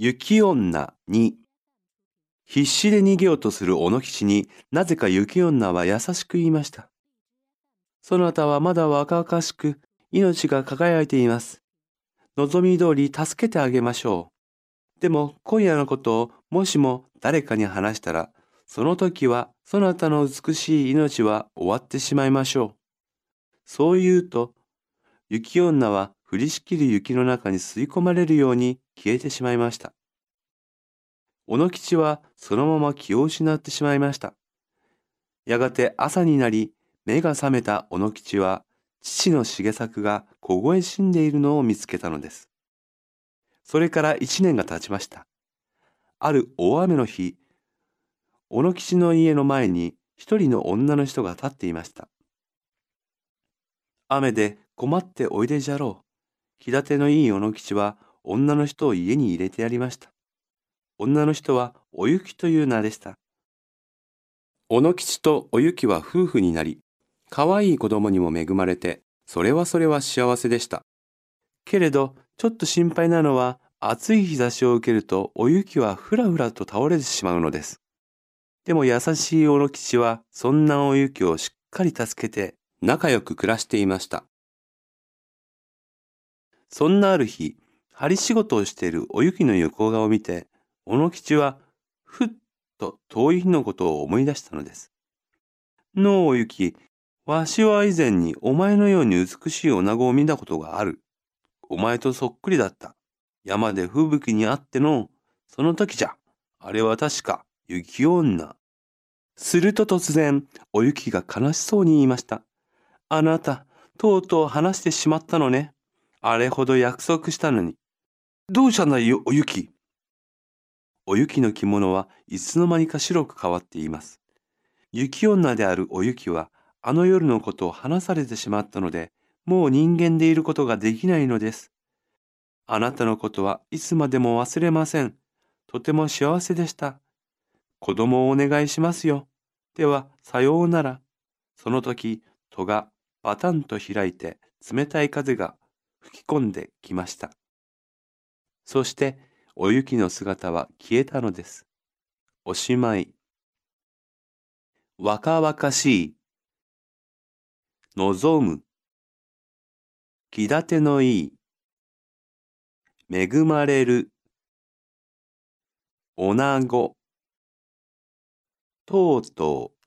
雪女に、必死で逃げようとする小野吉になぜか雪女は優しく言いました。そなたはまだ若々しく命が輝いています。望み通り助けてあげましょう。でも今夜のことをもしも誰かに話したら、その時はそなたの美しい命は終わってしまいましょう。そう言うと、雪女は降りしきる雪の中に吸い込まれるように消えてしまいました。小野吉はそのまま気を失ってしまいました。やがて朝になり、目が覚めた小野吉は、父の重作が凍え死んでいるのを見つけたのです。それから一年が経ちました。ある大雨の日、小野吉の家の前に一人の女の人が立っていました。雨で困っておいでじゃろう。気立のいい小野吉は女の人を家に入れてやりました。女の人はおゆきという名でした。小野吉とおゆきは夫婦になり、可愛い子供にも恵まれて、それはそれは幸せでした。けれど、ちょっと心配なのは、暑い日差しを受けると、お雪はふらふらと倒れてしまうのです。でも優しい小野吉は、そんなお雪をしっかり助けて、仲良く暮らしていました。そんなある日、針仕事をしているお雪の横顔を見て、小野吉は、ふっと遠い日のことを思い出したのです。のうお雪、わしは以前にお前のように美しい女子を見たことがある。お前とそっくりだった。山で吹雪にあっての、その時じゃ。あれは確か、雪女。すると突然、お雪が悲しそうに言いました。あなた、とうとう話してしまったのね。あれほど約束したのに。どうしたんだよ、お雪？お雪の着物はいつの間にか白く変わっています。雪女であるお雪はあの夜のことを話されてしまったので、もう人間でいることができないのです。あなたのことはいつまでも忘れません。とても幸せでした。子供をお願いしますよ。では、さようなら。その時、戸がバタンと開いて冷たい風が吹き込んできました。そして、お雪の姿は消えたのです。おしまい。若々しい。望む。気立てのいい。恵まれる。おなご。とうとう。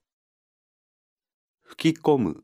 吹き込む。